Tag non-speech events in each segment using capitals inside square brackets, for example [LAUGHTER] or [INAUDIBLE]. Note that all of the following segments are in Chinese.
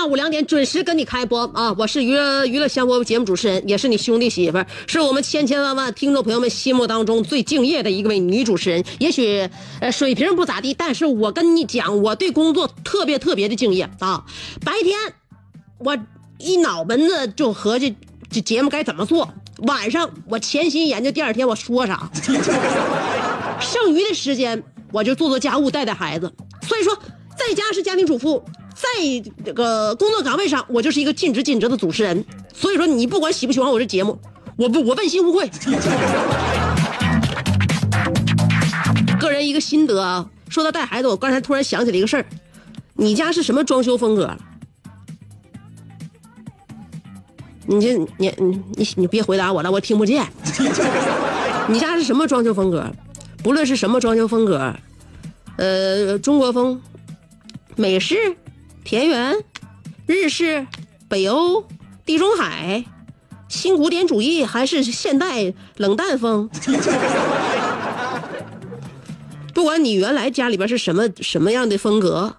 下午两点准时跟你开播啊！我是娱乐娱乐香饽饽节目主持人，也是你兄弟媳妇，是我们千千万万听众朋友们心目当中最敬业的一位女主持人。也许呃水平不咋地，但是我跟你讲，我对工作特别特别的敬业啊！白天我一脑门子就合计这节目该怎么做，晚上我潜心研究第二天我说啥，剩余的时间我就做做家务，带带孩子。所以说，在家是家庭主妇，在这个工作岗位上，我就是一个尽职尽责的主持人。所以说，你不管喜不喜欢我这节目，我不我问心无愧。[LAUGHS] 个人一个心得啊，说到带孩子，我刚才突然想起了一个事儿，你家是什么装修风格？你这你你你你别回答我了，我听不见。[LAUGHS] 你家是什么装修风格？不论是什么装修风格，呃，中国风、美式、田园、日式、北欧、地中海、新古典主义，还是现代冷淡风？[LAUGHS] 不管你原来家里边是什么什么样的风格，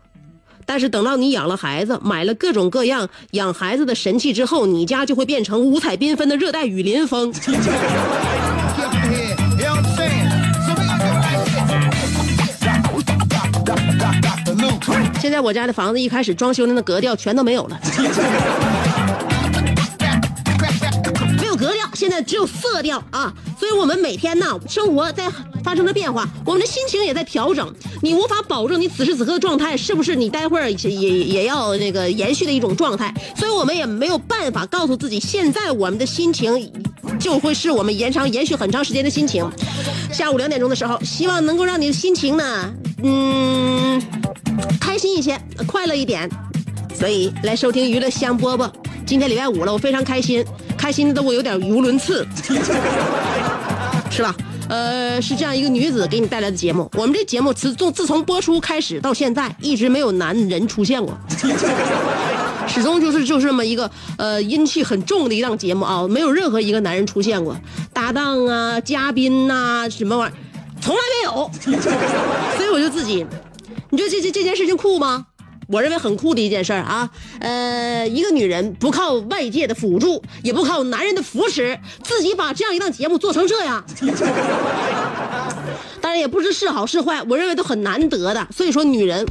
但是等到你养了孩子，买了各种各样养孩子的神器之后，你家就会变成五彩缤纷的热带雨林风。现在我家的房子一开始装修的那格调全都没有了，现在只有色调啊！所以我们每天呢，生活在发生着变化，我们的心情也在调整。你无法保证你此时此刻的状态是不是你待会儿也也也要那个延续的一种状态，所以我们也没有办法告诉自己，现在我们的心情就会是我们延长延续很长时间的心情。下午两点钟的时候，希望能够让你的心情呢，嗯。开心一些，快乐一点，所以来收听娱乐香饽饽。今天礼拜五了，我非常开心，开心的都我有点语无伦次，[LAUGHS] 是吧？呃，是这样一个女子给你带来的节目。我们这节目自自自从播出开始到现在，一直没有男人出现过，[LAUGHS] 始终就是就是这么一个呃阴气很重的一档节目啊，没有任何一个男人出现过，搭档啊、嘉宾呐、什么玩意儿，从来没有。[LAUGHS] 所以我就自己。你觉得这这这件事情酷吗？我认为很酷的一件事儿啊。呃，一个女人不靠外界的辅助，也不靠男人的扶持，自己把这样一档节目做成这样，[LAUGHS] 当然也不知是好是坏，我认为都很难得的。所以说，女人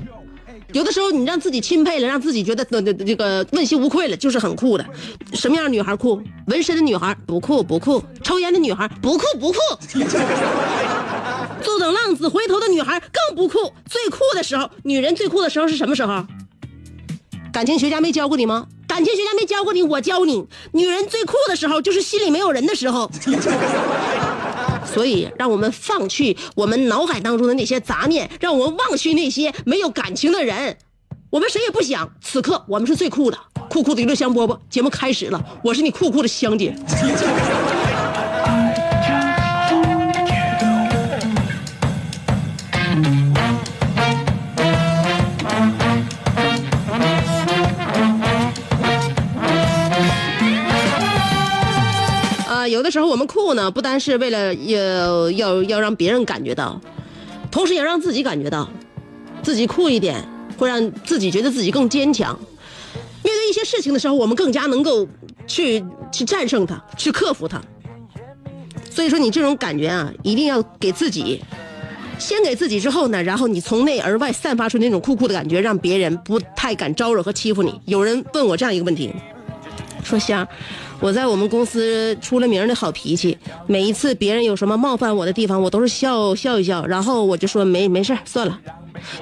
有的时候你让自己钦佩了，让自己觉得呃这这个问心无愧了，就是很酷的。什么样的女孩酷？纹身的女孩不酷不酷，抽烟的女孩不酷不酷。坐等浪子回头的女孩更不酷，最酷的时候，女人最酷的时候是什么时候？感情学家没教过你吗？感情学家没教过你，我教你。女人最酷的时候就是心里没有人的时候。[LAUGHS] 所以，让我们放去我们脑海当中的那些杂念，让我们忘去那些没有感情的人。我们谁也不想，此刻我们是最酷的，酷酷的娱乐香饽饽节目开始了，我是你酷酷的香姐。时候我们酷呢，不单是为了要要要让别人感觉到，同时也让自己感觉到。自己酷一点，会让自己觉得自己更坚强。面对一些事情的时候，我们更加能够去去战胜它，去克服它。所以说，你这种感觉啊，一定要给自己，先给自己之后呢，然后你从内而外散发出那种酷酷的感觉，让别人不太敢招惹和欺负你。有人问我这样一个问题，说香，我在我们公司出了名的好脾气，每一次别人有什么冒犯我的地方，我都是笑笑一笑，然后我就说没没事算了。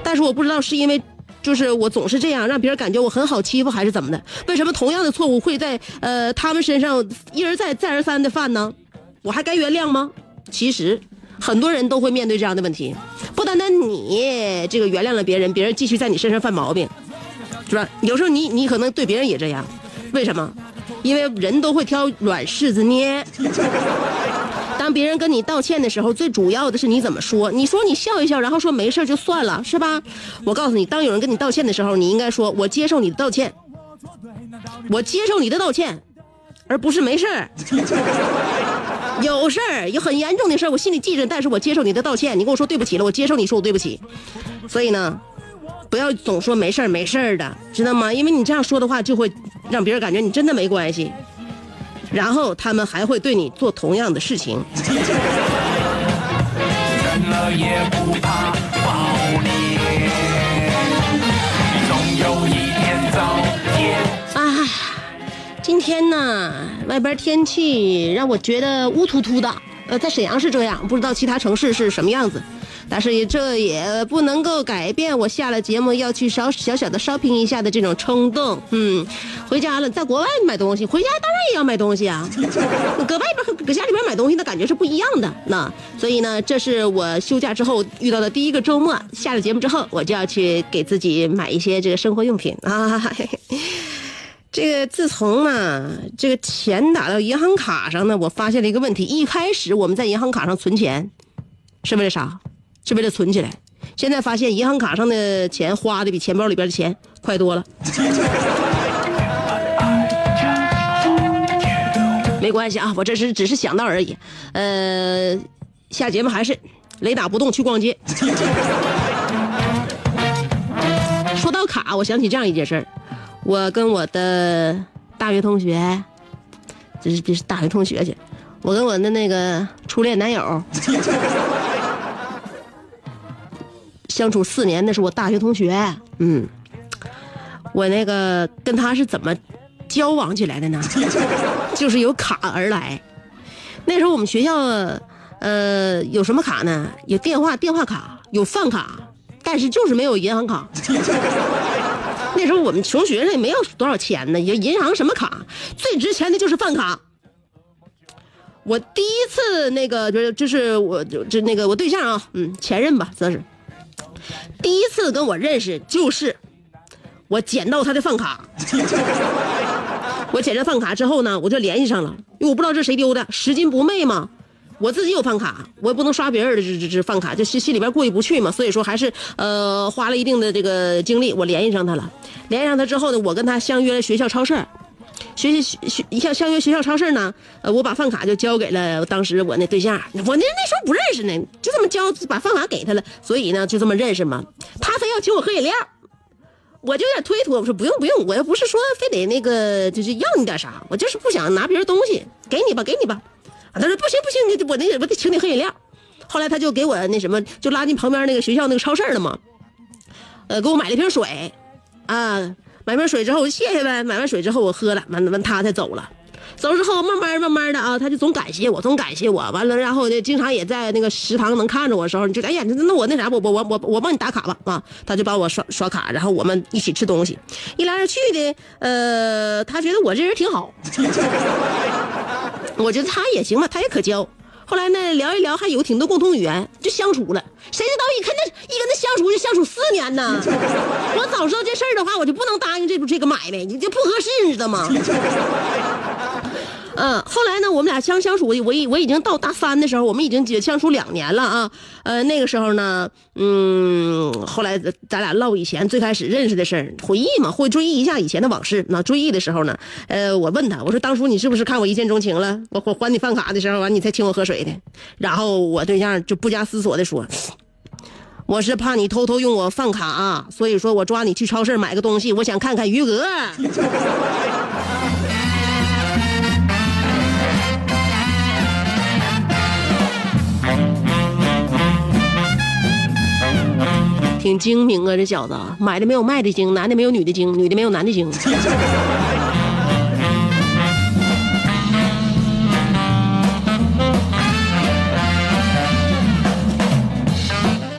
但是我不知道是因为。就是我总是这样，让别人感觉我很好欺负，还是怎么的？为什么同样的错误会在呃他们身上一而再再而三的犯呢？我还该原谅吗？其实很多人都会面对这样的问题，不单单你这个原谅了别人，别人继续在你身上犯毛病，是吧？有时候你你可能对别人也这样，为什么？因为人都会挑软柿子捏。当别人跟你道歉的时候，最主要的是你怎么说。你说你笑一笑，然后说没事就算了，是吧？我告诉你，当有人跟你道歉的时候，你应该说我接受你的道歉，我接受你的道歉，而不是没事儿。有事儿，有很严重的事儿，我心里记着，但是我接受你的道歉。你跟我说对不起了，我接受你说我对不起。所以呢，不要总说没事儿没事儿的，知道吗？因为你这样说的话，就会让别人感觉你真的没关系。然后他们还会对你做同样的事情。忍了也不怕爆裂，总有一天早点。啊，今天呢，外边天气让我觉得乌突突的。呃，在沈阳是这样，不知道其他城市是什么样子。但是这也不能够改变我下了节目要去稍小小的 shopping 一下的这种冲动。嗯，回家了，在国外买东西，回家当然也要买东西啊。[LAUGHS] 搁外边和搁家里边买东西的感觉是不一样的。那所以呢，这是我休假之后遇到的第一个周末。下了节目之后，我就要去给自己买一些这个生活用品 [LAUGHS] 啊。这个自从呢，这个钱打到银行卡上呢，我发现了一个问题。一开始我们在银行卡上存钱，是为了啥？是为了存起来。现在发现银行卡上的钱花的比钱包里边的钱快多了。[LAUGHS] 没关系啊，我这是只是想到而已。呃，下节目还是雷打不动去逛街。[LAUGHS] 说到卡，我想起这样一件事儿。我跟我的大学同学，这是这是大学同学去，我跟我的那个初恋男友 [LAUGHS] 相处四年，那是我大学同学，嗯，我那个跟他是怎么交往起来的呢？[LAUGHS] 就是有卡而来。那时候我们学校，呃，有什么卡呢？有电话电话卡，有饭卡，但是就是没有银行卡。[LAUGHS] 那时候我们穷学生也没有多少钱呢，也银行什么卡，最值钱的就是饭卡。我第一次那个就是就是我就就那个我对象啊，嗯，前任吧，算是第一次跟我认识，就是我捡到他的饭卡。[LAUGHS] 我捡着饭卡之后呢，我就联系上了，因为我不知道这谁丢的，拾金不昧嘛。我自己有饭卡，我也不能刷别人的这这这饭卡，就心心里边过意不去嘛。所以说还是呃花了一定的这个精力，我联系上他了。联系上他之后呢，我跟他相约了学校超市，学习学像相约学校超市呢，呃，我把饭卡就交给了当时我那对象，我那那时候不认识呢，就这么交把饭卡给他了，所以呢就这么认识嘛。他非要请我喝饮料，我就有点推脱，我说不用不用，我又不是说非得那个就是要你点啥，我就是不想拿别人东西，给你吧给你吧。他说不行不行，你我那我得请你喝饮料。后来他就给我那什么，就拉进旁边那个学校那个超市了嘛，呃，给我买了一瓶水，啊，买瓶水之后我谢谢呗。买完水之后我喝了，完完他才走了。走之后慢慢慢慢的啊，他就总感谢我，总感谢我。完了，然后呢，经常也在那个食堂能看着我的时候，你就哎呀，那那我那啥，我我我我我帮你打卡吧啊。他就帮我刷刷卡，然后我们一起吃东西，一来二去的，呃，他觉得我这人挺好。[LAUGHS] 我觉得他也行吧，他也可交。后来呢，聊一聊，还有挺多共同语言，就相处了。谁知道一跟那一跟他相处就相处四年呢？[LAUGHS] 我早知道这事儿的话，我就不能答应这这个买卖，你这不合适，你知道吗？嗯，后来呢，我们俩相相处，我已我已经到大三的时候，我们已经结相处两年了啊。呃，那个时候呢，嗯，后来咱俩唠以前最开始认识的事儿，回忆嘛，会追忆一下以前的往事。那追忆的时候呢，呃，我问他，我说当初你是不是看我一见钟情了？我我还你饭卡的时候，完你才请我喝水的。然后我对象就不加思索的说，我是怕你偷偷用我饭卡、所以说我抓你去超市买个东西，我想看看余额。挺精明啊，这小子买的没有卖的精，男的没有女的精，女的没有男的精。[LAUGHS]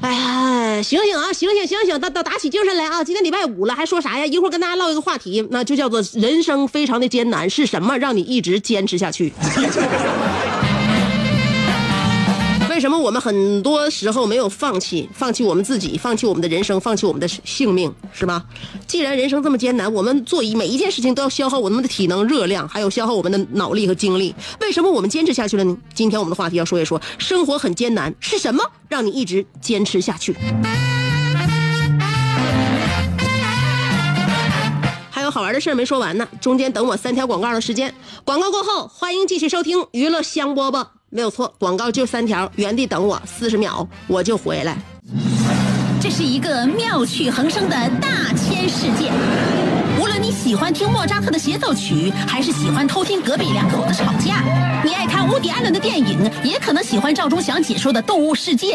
哎呀，醒醒啊，醒醒醒醒，打打打起精神来啊！今天礼拜五了，还说啥呀？一会儿跟大家唠一个话题，那就叫做人生非常的艰难，是什么让你一直坚持下去？[LAUGHS] 为什么我们很多时候没有放弃？放弃我们自己，放弃我们的人生，放弃我们的性命，是吧？既然人生这么艰难，我们做一每一件事情都要消耗我们的体能、热量，还有消耗我们的脑力和精力。为什么我们坚持下去了呢？今天我们的话题要说一说，生活很艰难，是什么让你一直坚持下去？还有好玩的事儿没说完呢，中间等我三条广告的时间。广告过后，欢迎继续收听娱乐香饽饽。没有错，广告就三条，原地等我四十秒，我就回来。这是一个妙趣横生的大千世界。无论你喜欢听莫扎特的协奏曲，还是喜欢偷听隔壁两口子吵架，你爱看乌迪艾伦的电影，也可能喜欢赵忠祥解说的《动物世界》。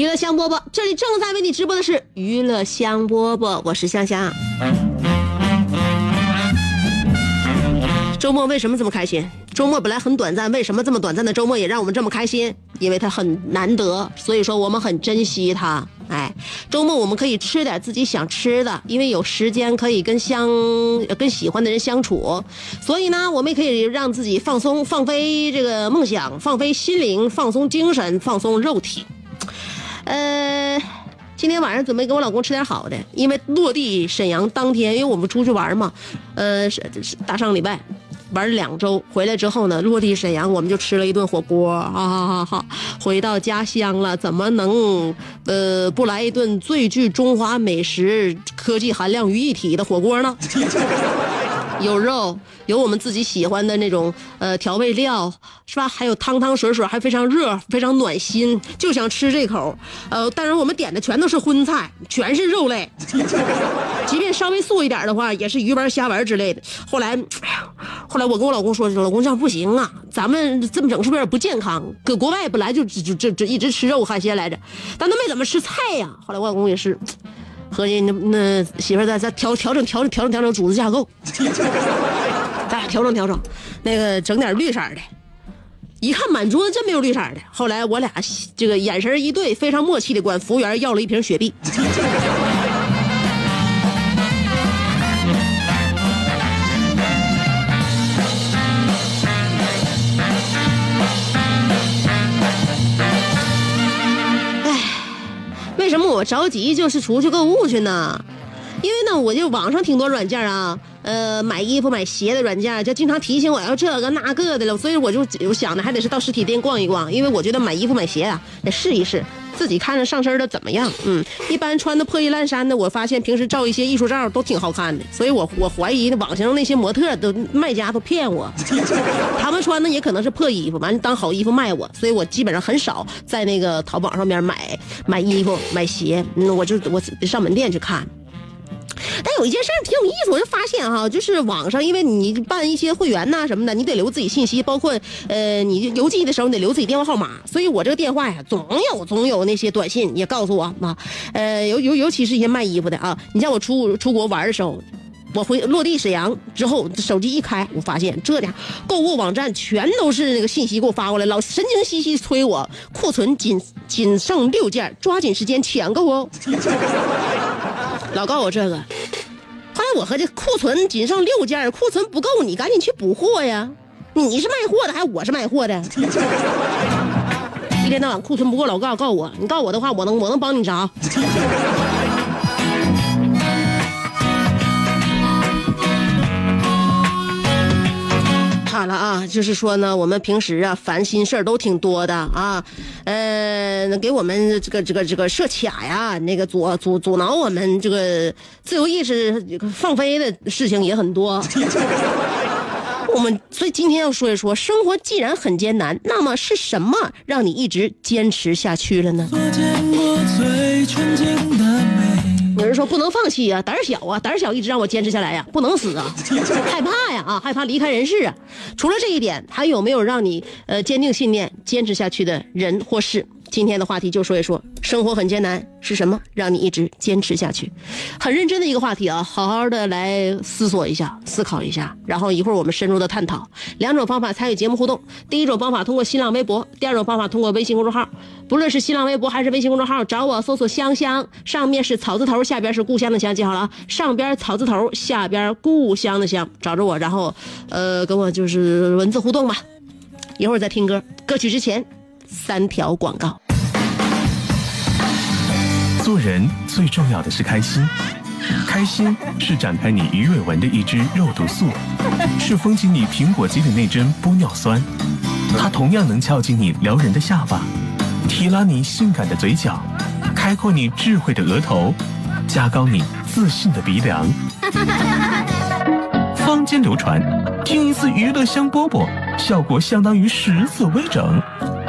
娱乐香饽饽，这里正在为你直播的是娱乐香饽饽，我是香香。周末为什么这么开心？周末本来很短暂，为什么这么短暂的周末也让我们这么开心？因为它很难得，所以说我们很珍惜它。哎，周末我们可以吃点自己想吃的，因为有时间可以跟相跟喜欢的人相处，所以呢，我们也可以让自己放松、放飞这个梦想，放飞心灵，放松精神，放松肉体。呃，今天晚上准备给我老公吃点好的，因为落地沈阳当天，因为我们出去玩嘛，呃，是是大上礼拜。玩两周，回来之后呢，落地沈阳，我们就吃了一顿火锅，哈哈哈哈！回到家乡了，怎么能呃不来一顿最具中华美食科技含量于一体的火锅呢？[LAUGHS] 有肉，有我们自己喜欢的那种呃调味料，是吧？还有汤汤水水，还非常热，非常暖心，就想吃这口。呃，但是我们点的全都是荤菜，全是肉类，[LAUGHS] 即便稍微素一点的话，也是鱼丸、虾丸之类的。后来，后来我跟我老公说，老公这样不行啊，咱们这么整是不是有点不健康？搁国外本来就就就就一直吃肉海鲜来着，但都没怎么吃菜呀。后来我老公也是。合计那那媳妇儿再再调调整调整调整调整组织架构，[LAUGHS] 咱俩调整调整，那个整点绿色的。一看满桌子真没有绿色的。后来我俩这个眼神一对，非常默契的管服务员要了一瓶雪碧。什么我着急就是出去购物去呢？因为呢，我就网上挺多软件啊，呃，买衣服、买鞋的软件，就经常提醒我要这个那个的了，所以我就我想的还得是到实体店逛一逛，因为我觉得买衣服、买鞋啊，得试一试，自己看着上身的怎么样。嗯，一般穿的破衣烂衫的，我发现平时照一些艺术照都挺好看的，所以我我怀疑网上那些模特都卖家都骗我，[LAUGHS] 他们穿的也可能是破衣服，完了当好衣服卖我，所以我基本上很少在那个淘宝上面买买衣服、买鞋，嗯，我就我上门店去看。但有一件事儿挺有意思，我就发现哈，就是网上，因为你办一些会员呐什么的，你得留自己信息，包括呃，你邮寄的时候你得留自己电话号码，所以我这个电话呀，总有总有那些短信也告诉我啊，呃，尤尤尤其是一些卖衣服的啊，你像我出出国玩的时候。我回落地沈阳之后，手机一开，我发现这家购物网站全都是那个信息给我发过来，老神经兮兮催我库存仅仅剩六件，抓紧时间抢购哦。老告我这个，后来我和这库存仅剩六件，库存不够，你赶紧去补货呀。你是卖货的还是我是卖货的？[LAUGHS] 一天到晚库存不够老告告我，你告我的话，我能我能帮你啥？好了啊，就是说呢，我们平时啊烦心事儿都挺多的啊，呃，给我们这个这个这个设卡呀，那个阻阻阻挠我们这个自由意识放飞的事情也很多。[LAUGHS] 我们所以今天要说一说，生活既然很艰难，那么是什么让你一直坚持下去了呢？说不能放弃啊，胆小啊，胆小一直让我坚持下来呀，不能死啊，害怕呀啊，害怕离开人世啊。除了这一点，还有没有让你呃坚定信念、坚持下去的人或事？今天的话题就说一说，生活很艰难是什么让你一直坚持下去？很认真的一个话题啊，好好的来思索一下、思考一下，然后一会儿我们深入的探讨。两种方法参与节目互动，第一种方法通过新浪微博，第二种方法通过微信公众号。不论是新浪微博还是微信公众号，找我搜索“香香”，上面是草字头，下边是故乡的乡，记好了啊，上边草字头，下边故乡的乡，找着我，然后呃跟我就是文字互动吧。一会儿再听歌，歌曲之前。三条广告。做人最重要的是开心，开心是展开你鱼尾纹的一支肉毒素，是封紧你苹果肌的那针玻尿酸，它同样能翘起你撩人的下巴，提拉你性感的嘴角，开阔你智慧的额头，加高你自信的鼻梁。[LAUGHS] 坊间流传，听一次娱乐香饽饽，效果相当于十次微整。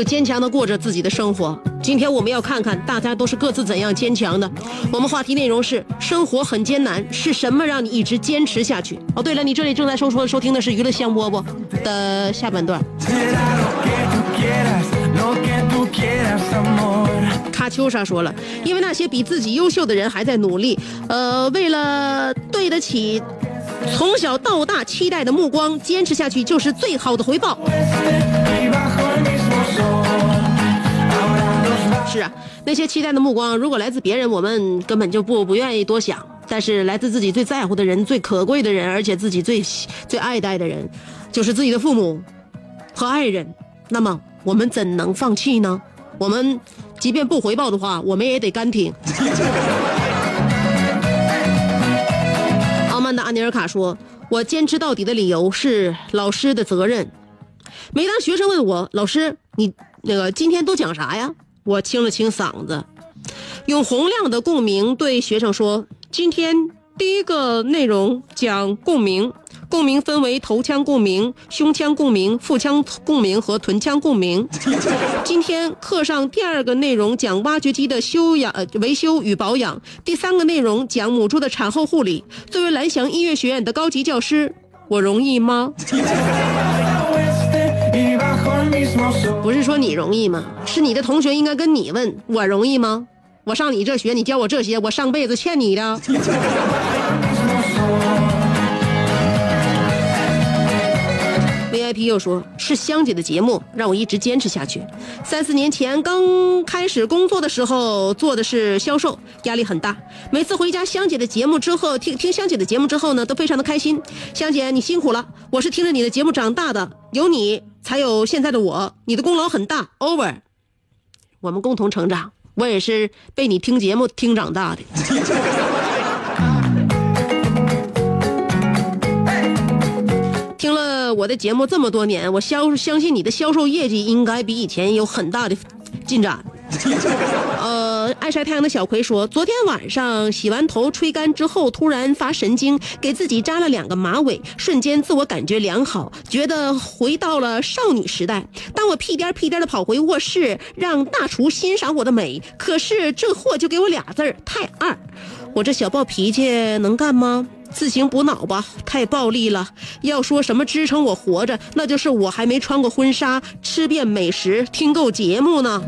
就坚强的过着自己的生活。今天我们要看看大家都是各自怎样坚强的。我们话题内容是：生活很艰难，是什么让你一直坚持下去？哦，对了，你这里正在收说收听的是娱乐香饽饽的下半段。卡秋莎说了，因为那些比自己优秀的人还在努力，呃，为了对得起从小到大期待的目光，坚持下去就是最好的回报。是啊，那些期待的目光，如果来自别人，我们根本就不不愿意多想；但是来自自己最在乎的人、最可贵的人，而且自己最最爱戴的人，就是自己的父母和爱人。那么我们怎能放弃呢？我们即便不回报的话，我们也得干挺。傲慢的安尼尔卡说：“我坚持到底的理由是老师的责任。每当学生问我老师，你那个今天都讲啥呀？我清了清嗓子，用洪亮的共鸣对学生说：今天第一个内容讲共鸣。”共鸣分为头腔共鸣、胸腔共鸣、腹腔共鸣和臀腔共鸣。今天课上第二个内容讲挖掘机的修养、维修与保养，第三个内容讲母猪的产后护理。作为蓝翔音乐学院的高级教师，我容易吗？不是说你容易吗？是你的同学应该跟你问，我容易吗？我上你这学，你教我这些，我上辈子欠你的。VIP 又说是香姐的节目让我一直坚持下去。三四年前刚开始工作的时候，做的是销售，压力很大。每次回家香姐的节目之后，听听香姐的节目之后呢，都非常的开心。香姐你辛苦了，我是听着你的节目长大的，有你才有现在的我，你的功劳很大。Over，我们共同成长，我也是被你听节目听长大的。我的节目这么多年，我销相信你的销售业绩应该比以前有很大的进展。[LAUGHS] 呃，爱晒太阳的小葵说，昨天晚上洗完头吹干之后，突然发神经，给自己扎了两个马尾，瞬间自我感觉良好，觉得回到了少女时代。当我屁颠屁颠的跑回卧室，让大厨欣赏我的美，可是这货就给我俩字儿太二。我这小暴脾气能干吗？自行补脑吧，太暴力了。要说什么支撑我活着，那就是我还没穿过婚纱，吃遍美食，听够节目呢。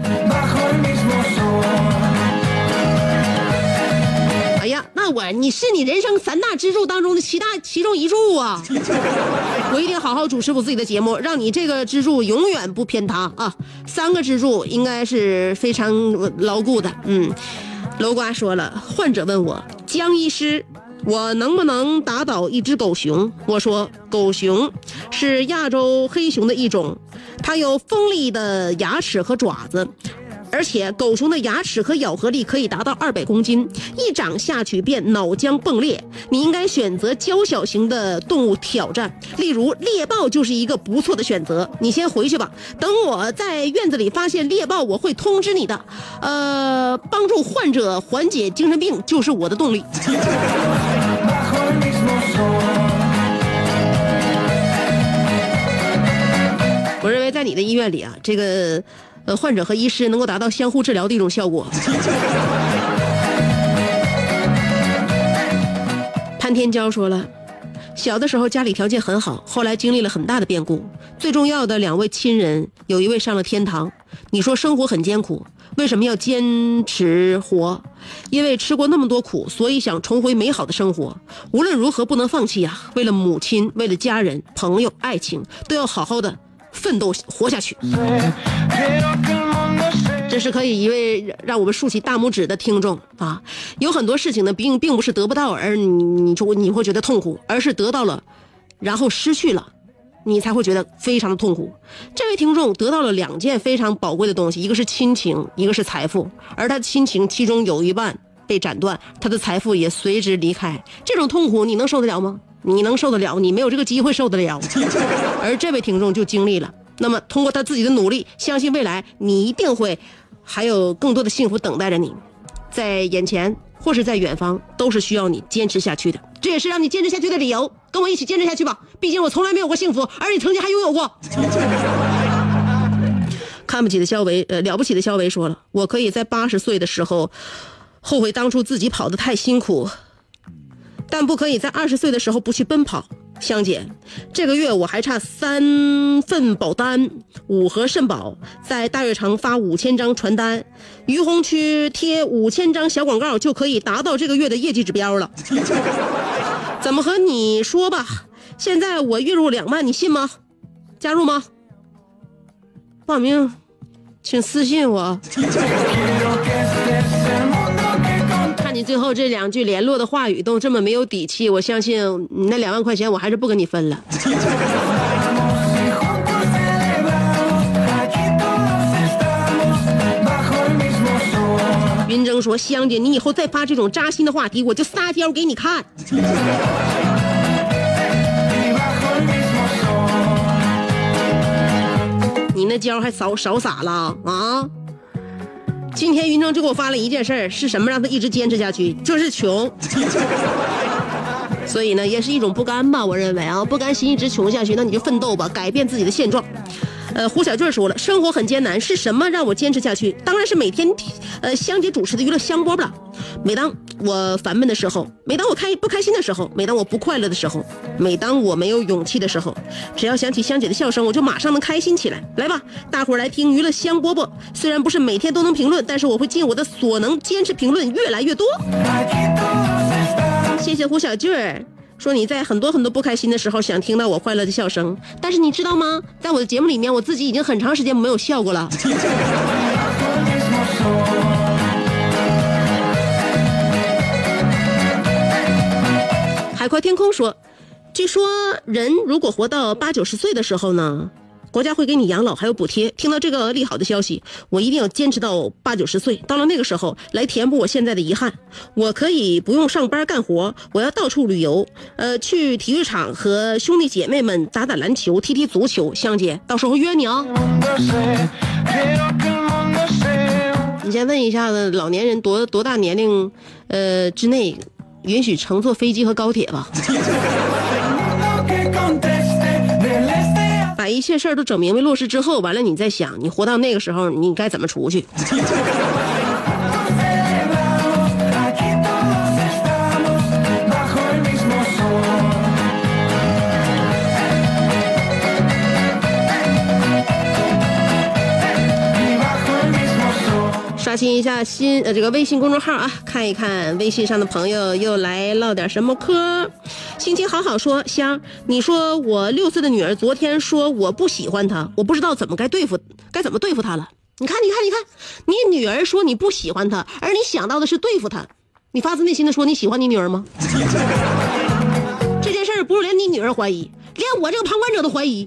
哎呀，那我你是你人生三大支柱当中的其大其中一柱啊！我一定好好主持我自己的节目，让你这个支柱永远不偏塌啊！三个支柱应该是非常牢固的。嗯，楼瓜说了，患者问我江医师，我能不能打倒一只狗熊？我说，狗熊是亚洲黑熊的一种，它有锋利的牙齿和爪子，而且狗熊的牙齿和咬合力可以达到二百公斤，一掌下去便脑浆迸裂。你应该选择娇小型的动物挑战，例如猎豹就是一个不错的选择。你先回去吧，等我在院子里发现猎豹，我会通知你的。呃，帮助患者缓解精神病就是我的动力。[LAUGHS] 我认为在你的医院里啊，这个呃患者和医师能够达到相互治疗的一种效果。潘天娇说了，小的时候家里条件很好，后来经历了很大的变故，最重要的两位亲人有一位上了天堂。你说生活很艰苦，为什么要坚持活？因为吃过那么多苦，所以想重回美好的生活。无论如何不能放弃呀、为了母亲，为了家人、朋友、爱情，都要好好的奋斗活下去。这是可以一位让我们竖起大拇指的听众啊！有很多事情呢，并并不是得不到而你你就你会觉得痛苦，而是得到了，然后失去了，你才会觉得非常的痛苦。这位听众得到了两件非常宝贵的东西，一个是亲情，一个是财富，而他的亲情其中有一半被斩断，他的财富也随之离开。这种痛苦你能受得了吗？你能受得了？你没有这个机会受得了。[LAUGHS] 而这位听众就经历了。那么通过他自己的努力，相信未来你一定会还有更多的幸福等待着你，在眼前或是在远方，都是需要你坚持下去的。这也是让你坚持下去的理由。跟我一起坚持下去吧，毕竟我从来没有过幸福，而你曾经还拥有过。[LAUGHS] 看不起的肖维，呃，了不起的肖维说了，我可以在八十岁的时候后悔当初自己跑得太辛苦，但不可以在二十岁的时候不去奔跑。香姐，这个月我还差三份保单，五盒肾宝，在大悦城发五千张传单，于洪区贴五千张小广告，就可以达到这个月的业绩指标了。怎么和你说吧？现在我月入两万，你信吗？加入吗？报名，请私信我。最后这两句联络的话语都这么没有底气，我相信你那两万块钱我还是不跟你分了。云峥说：“香姐，你以后再发这种扎心的话题，我就撒娇给你看。”你那娇还少少撒了啊？今天云峥就给我发了一件事儿，是什么让他一直坚持下去？就是穷。[LAUGHS] 所以呢，也是一种不甘吧。我认为啊，不甘心一直穷下去，那你就奋斗吧，改变自己的现状。呃，胡小俊说了，生活很艰难，是什么让我坚持下去？当然是每天，呃，香姐主持的娱乐香饽饽了。每当我烦闷的时候，每当我开不开心的时候，每当我不快乐的时候，每当我没有勇气的时候，只要想起香姐的笑声，我就马上能开心起来。来吧，大伙儿来听娱乐香饽饽。虽然不是每天都能评论，但是我会尽我的所能坚持评论越来越多。谢谢胡小俊。说你在很多很多不开心的时候想听到我快乐的笑声，但是你知道吗？在我的节目里面，我自己已经很长时间没有笑过了。海阔天空说，据说人如果活到八九十岁的时候呢，国家会给你养老还有补贴。听到这个利好的消息，我一定要坚持到八九十岁。到了那个时候，来填补我现在的遗憾。我可以不用上班干活，我要到处旅游，呃，去体育场和兄弟姐妹们打打篮球、踢踢足球。香姐，到时候约你啊、你先问一下子，老年人多多大年龄，呃之内允许乘坐飞机和高铁吧？[LAUGHS] 一切事儿都整明白落实之后，完了你再想，你活到那个时候，你该怎么出去？[LAUGHS] 刷新一下新呃这个微信公众号啊，看一看微信上的朋友又来唠点什么嗑。心情好好说香，你说我六岁的女儿昨天说我不喜欢她，我不知道怎么该对付该怎么对付她了。你看，你看，你看，你女儿说你不喜欢她，而你想到的是对付她，你发自内心的说你喜欢你女儿吗？这件事儿不是连你女儿怀疑，连我这个旁观者都怀疑。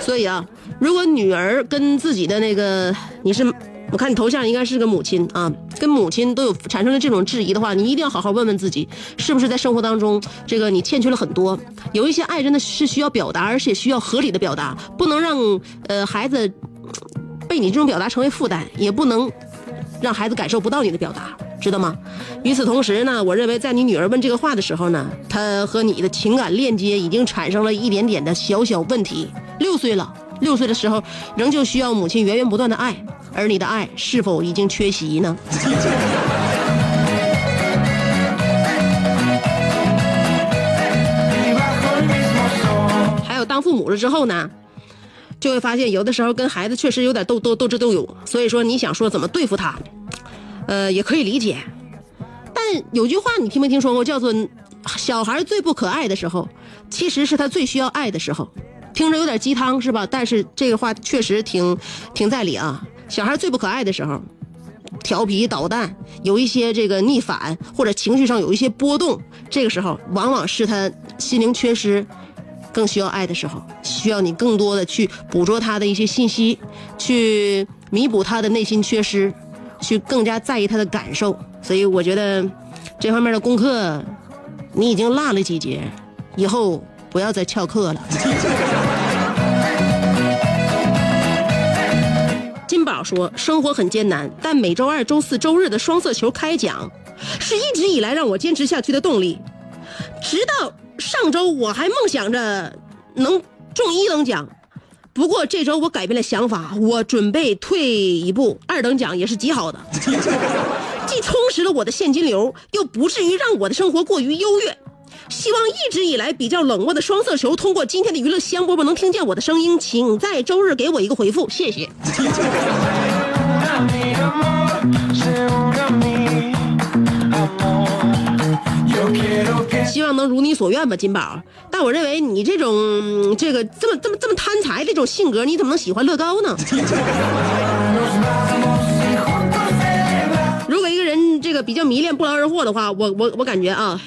所以啊，如果女儿跟自己的那个你是，我看你头像应该是个母亲啊，跟母亲都有产生了这种质疑的话，你一定要好好问问自己，是不是在生活当中这个你欠缺了很多，有一些爱真的是需要表达，而且需要合理的表达，不能让呃孩子被你这种表达成为负担，也不能让孩子感受不到你的表达。知道吗？与此同时呢，我认为在你女儿问这个话的时候呢，她和你的情感链接已经产生了一点点的小小问题。六岁了，六岁的时候仍旧需要母亲源源不断的爱，而你的爱是否已经缺席呢？[LAUGHS] 还有当父母了之后呢，就会发现有的时候跟孩子确实有点斗斗斗智斗勇，所以说你想说怎么对付他，呃，也可以理解。但有句话你听没听说过，叫做“小孩最不可爱的时候，其实是他最需要爱的时候”。听着有点鸡汤是吧？但是这个话确实挺挺在理啊。小孩最不可爱的时候，调皮捣蛋，有一些这个逆反或者情绪上有一些波动，这个时候往往是他心灵缺失，更需要爱的时候，需要你更多的去捕捉他的一些信息，去弥补他的内心缺失，去更加在意他的感受。所以我觉得这方面的功课你已经落了几节，以后不要再翘课了。[LAUGHS] 金宝说：“生活很艰难，但每周二、周四周日的双色球开奖，是一直以来让我坚持下去的动力。直到上周，我还梦想着能中一等奖，不过这周我改变了想法，我准备退一步，二等奖也是极好的，既充实了我的现金流，又不至于让我的生活过于优越。”希望一直以来比较冷漠的双色球，通过今天的娱乐香饽饽能听见我的声音，请在周日给我一个回复，谢谢。希望能如你所愿吧，金宝。但我认为你这种这个这么这么这么贪财这种性格，你怎么能喜欢乐高呢？如果一个人这个比较迷恋不劳而获的话，我我我感觉啊。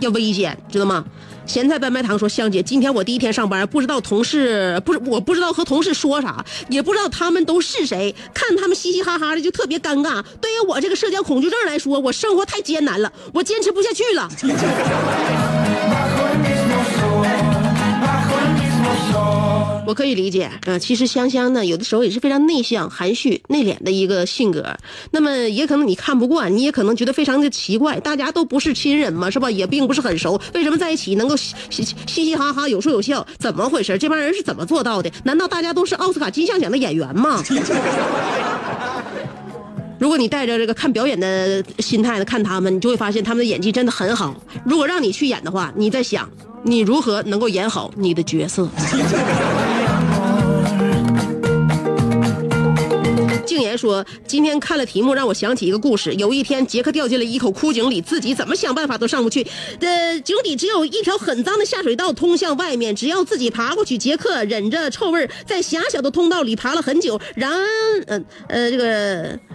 要危险，知道吗？咸菜拌白糖说：“香姐，今天我第一天上班，不知道同事不是我不知道和同事说啥，也不知道他们都是谁，看他们嘻嘻哈哈的就特别尴尬。对于我这个社交恐惧症来说，我生活太艰难了，我坚持不下去了。”我可以理解，啊，其实香香呢，有的时候也是非常内向、含蓄、内敛的一个性格。那么也可能你看不惯，你也可能觉得非常的奇怪，大家都不是亲人嘛，是吧？也并不是很熟，为什么在一起能够嘻嘻嘻嘻哈哈、有说有笑？怎么回事？这帮人是怎么做到的？难道大家都是奥斯卡金像奖的演员吗？[LAUGHS] 如果你带着这个看表演的心态呢看他们，你就会发现他们的演技真的很好。如果让你去演的话，你在想你如何能够演好你的角色？静言说：“今天看了题目，让我想起一个故事。有一天，杰克掉进了一口枯井里，自己怎么想办法都上不去。呃，井底只有一条很脏的下水道通向外面，只要自己爬过去。杰克忍着臭味，在狭小的通道里爬了很久，然呃呃这个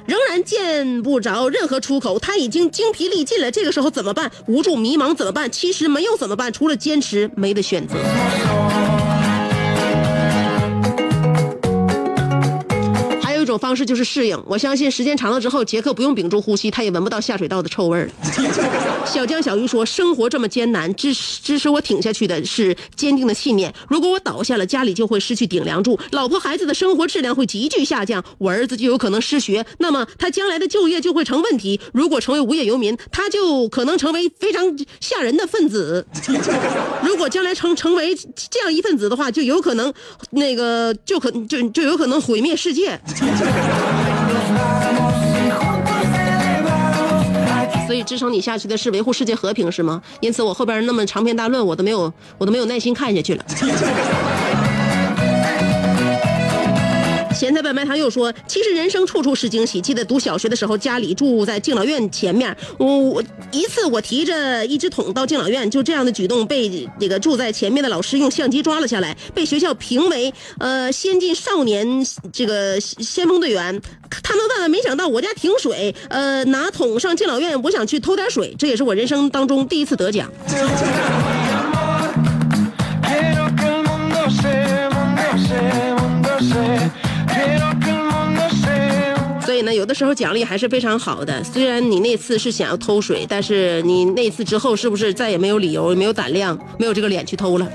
仍然见不着任何出口。他已经精疲力尽了。这个时候怎么办？无助、迷茫怎么办？其实没有怎么办，除了坚持，没得选择。”种方式就是适应，我相信时间长了之后，杰克不用屏住呼吸，他也闻不到下水道的臭味了。[LAUGHS] 小江小鱼说：“生活这么艰难，支支持我挺下去的是坚定的信念。如果我倒下了，家里就会失去顶梁柱，老婆孩子的生活质量会急剧下降，我儿子就有可能失学，那么他将来的就业就会成问题。如果成为无业游民，他就可能成为非常吓人的分子。如果将来成成为这样一份子的话，就有可能那个就可就就有可能毁灭世界。” [LAUGHS] 所以支撑你下去的是维护世界和平，是吗？因此我后边那么长篇大论，我都没有，我都没有耐心看下去了。咸菜拌白糖又说，其实人生处处是惊喜。记得读小学的时候，家里住在敬老院前面，我我一次我提着一只桶到敬老院，就这样的举动被这个住在前面的老师用相机抓了下来，被学校评为呃先进少年这个先锋队员。他们万万没想到，我家停水，呃，拿桶上敬老院，我想去偷点水，这也是我人生当中第一次得奖。有的时候奖励还是非常好的。虽然你那次是想要偷水，但是你那次之后是不是再也没有理由、没有胆量、没有这个脸去偷了？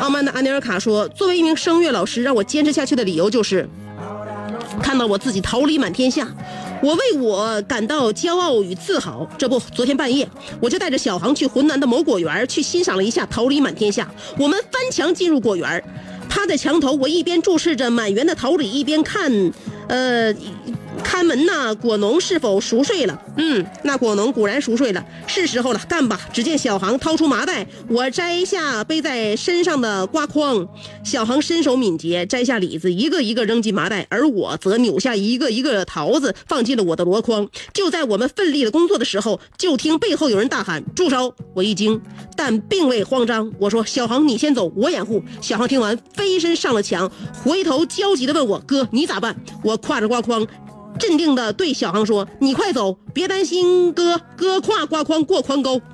傲慢的安尼尔卡说：“作为一名声乐老师，让我坚持下去的理由就是，看到我自己桃李满天下，我为我感到骄傲与自豪。这不，昨天半夜我就带着小航去浑南的某果园去欣赏了一下桃李满天下。我们翻墙进入果园，趴在墙头，我一边注视着满园的桃李，一边看，呃。”看门呐，果农是否熟睡了？嗯，那果农果然熟睡了，是时候了，干吧！只见小航掏出麻袋，我摘下背在身上的瓜筐，小航身手敏捷，摘下李子，一个一个扔进麻袋，而我则扭下一个一个桃子放进了我的箩筐。就在我们奋力的工作的时候，就听背后有人大喊：“住手！”我一惊，但并未慌张。我说：“小航，你先走，我掩护。”小航听完，飞身上了墙，回头焦急地问我：“哥，你咋办？”我挎着瓜筐。镇定地对小航说：“你快走，别担心哥，哥挎瓜筐过宽沟。[LAUGHS]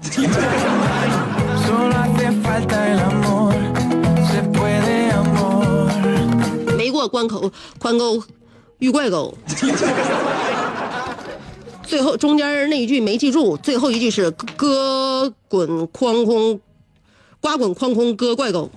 没过关口宽沟，遇怪沟。最后中间那一句没记住，最后一句是“哥滚筐空，瓜滚筐空哥怪狗”。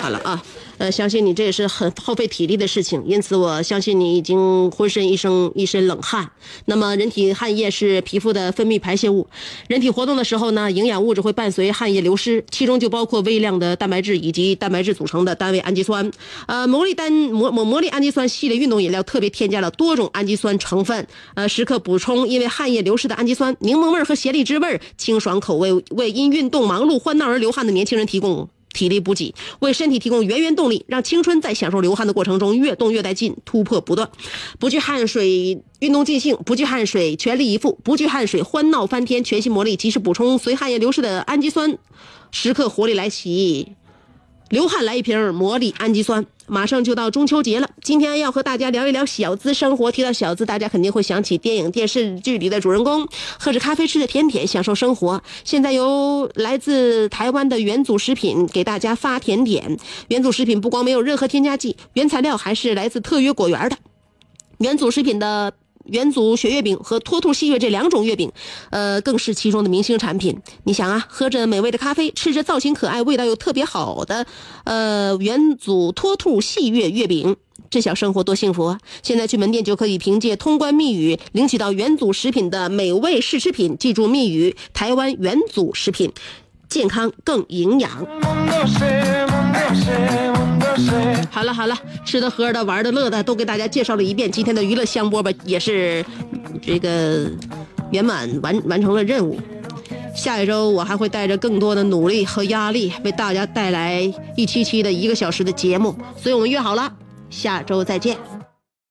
好了啊。呃，相信你这也是很耗费体力的事情，因此我相信你已经浑身一身一身冷汗。那么，人体汗液是皮肤的分泌排泄物，人体活动的时候呢，营养物质会伴随汗液流失，其中就包括微量的蛋白质以及蛋白质组成的单位氨基酸。呃，魔力单魔魔魔力氨基酸系列运动饮料特别添加了多种氨基酸成分，呃，时刻补充因为汗液流失的氨基酸。柠檬味和咸荔枝味，清爽口味，为因运动忙碌欢闹而流汗的年轻人提供。体力补给，为身体提供源源动力，让青春在享受流汗的过程中越动越带劲，突破不断。不惧汗水，运动尽兴；不惧汗水，全力以赴；不惧汗水，欢闹翻天。全新魔力及时补充随汗液流失的氨基酸，时刻活力来袭。流汗来一瓶魔力氨基酸。马上就到中秋节了，今天要和大家聊一聊小资生活。提到小资，大家肯定会想起电影、电视剧里的主人公，喝着咖啡，吃着甜点，享受生活。现在由来自台湾的元祖食品给大家发甜点。元祖食品不光没有任何添加剂，原材料还是来自特约果园的。元祖食品的。元祖雪月饼和脱兔戏月这两种月饼，呃，更是其中的明星产品。你想啊，喝着美味的咖啡，吃着造型可爱、味道又特别好的，呃，元祖脱兔戏月月饼，这小生活多幸福啊！现在去门店就可以凭借通关密语领取到元祖食品的美味试吃品，记住密语：台湾元祖食品，健康更营养。好了好了，吃的喝的玩的乐的都给大家介绍了一遍。今天的娱乐香饽饽也是这个圆满完完成了任务。下一周我还会带着更多的努力和压力，为大家带来一期期的一个小时的节目。所以我们约好了，下周再见。